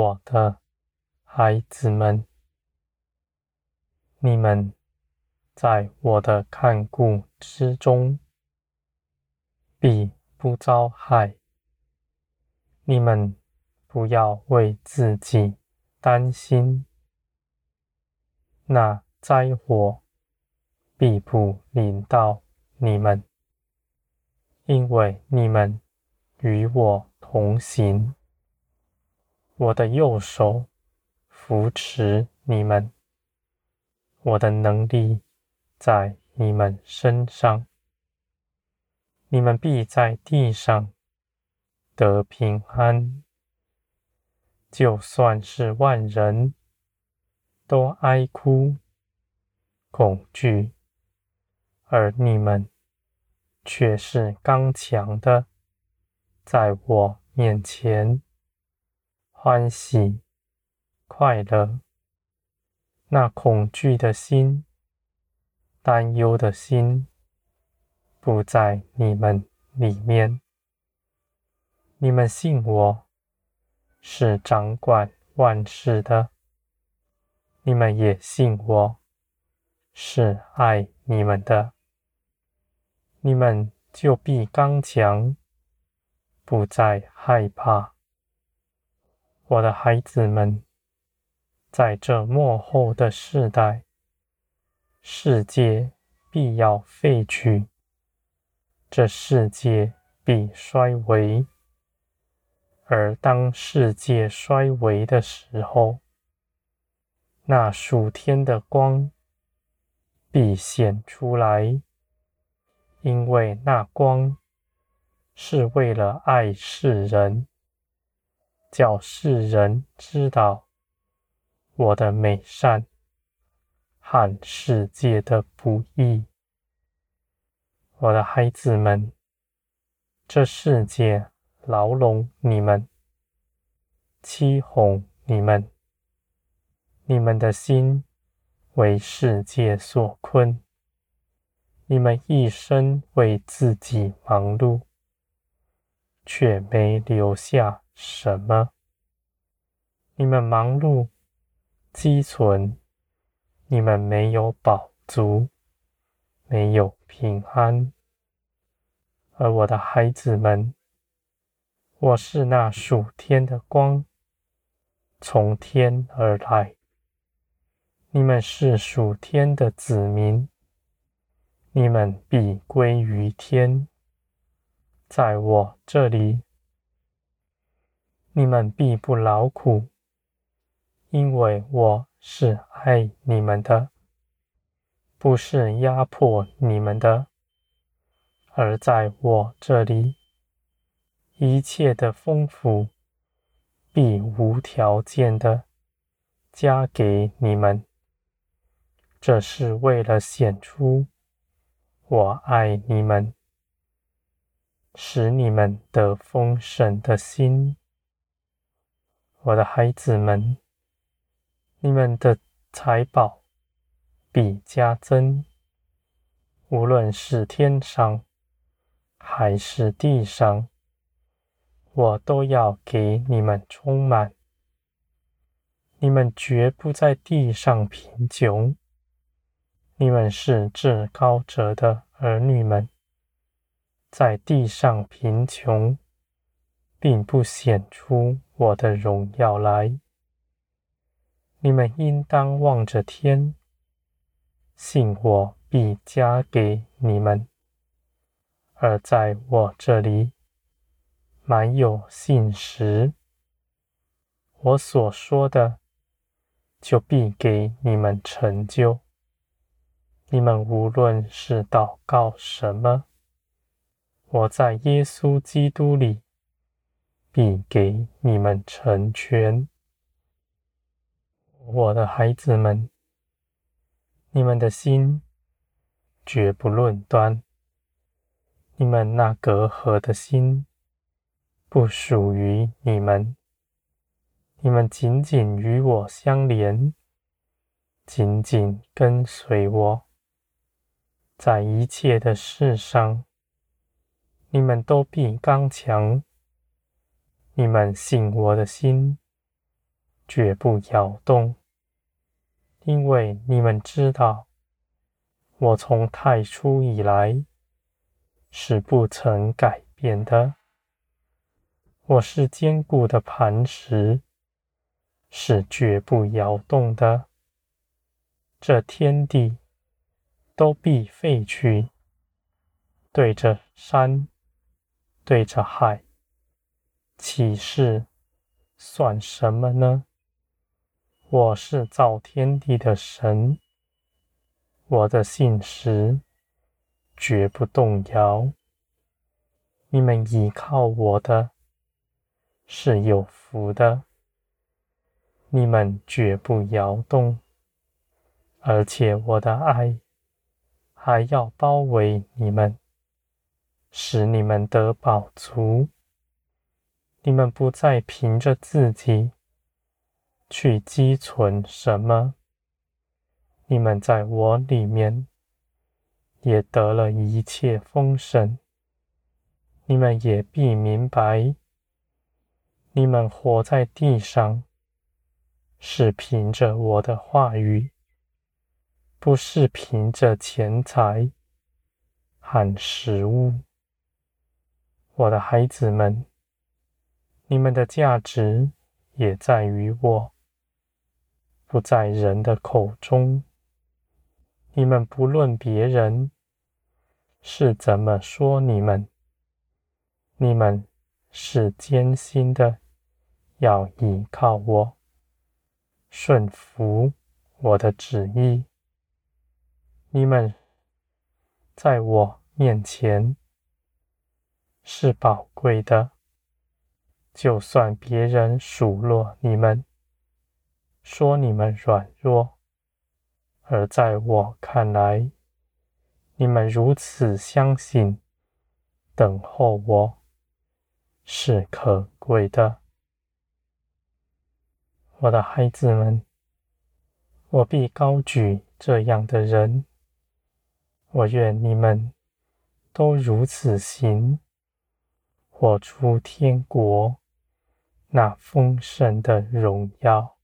我的孩子们，你们在我的看顾之中，必不遭害。你们不要为自己担心，那灾祸必不临到你们，因为你们与我同行，我的右手扶持你们，我的能力在你们身上，你们必在地上。得平安，就算是万人都哀哭、恐惧，而你们却是刚强的，在我面前欢喜快乐。那恐惧的心、担忧的心，不在你们里面。你们信我是掌管万事的，你们也信我是爱你们的，你们就必刚强，不再害怕。我的孩子们，在这末后的世代，世界必要废去，这世界必衰微。而当世界衰微的时候，那属天的光必显出来，因为那光是为了爱世人，叫世人知道我的美善和世界的不义。我的孩子们，这世界。牢笼你们，欺哄你们，你们的心为世界所困，你们一生为自己忙碌，却没留下什么。你们忙碌积存，你们没有饱足，没有平安。而我的孩子们，我是那属天的光，从天而来。你们是属天的子民，你们必归于天。在我这里，你们必不劳苦，因为我是爱你们的，不是压迫你们的。而在我这里。一切的丰富必无条件的加给你们，这是为了显出我爱你们，使你们得丰盛的心。我的孩子们，你们的财宝比加增，无论是天上还是地上。我都要给你们充满，你们绝不在地上贫穷。你们是至高者的儿女们，在地上贫穷，并不显出我的荣耀来。你们应当望着天，信我必加给你们，而在我这里。满有信实，我所说的，就必给你们成就。你们无论是祷告什么，我在耶稣基督里必给你们成全。我的孩子们，你们的心绝不论端，你们那隔阂的心。不属于你们，你们紧紧与我相连，紧紧跟随我，在一切的事上，你们都必刚强。你们信我的心绝不摇动，因为你们知道，我从太初以来是不曾改变的。我是坚固的磐石，是绝不摇动的。这天地都必废去，对着山，对着海，启示算什么呢？我是造天地的神，我的信实绝不动摇。你们倚靠我的是有福的，你们绝不摇动，而且我的爱还要包围你们，使你们得饱足。你们不再凭着自己。去积存什么？你们在我里面也得了一切丰盛。你们也必明白，你们活在地上是凭着我的话语，不是凭着钱财和食物。我的孩子们，你们的价值也在于我。不在人的口中。你们不论别人是怎么说你们，你们是艰辛的要依靠我，顺服我的旨意。你们在我面前是宝贵的，就算别人数落你们。说你们软弱，而在我看来，你们如此相信，等候我，是可贵的。我的孩子们，我必高举这样的人。我愿你们都如此行，活出天国那丰盛的荣耀。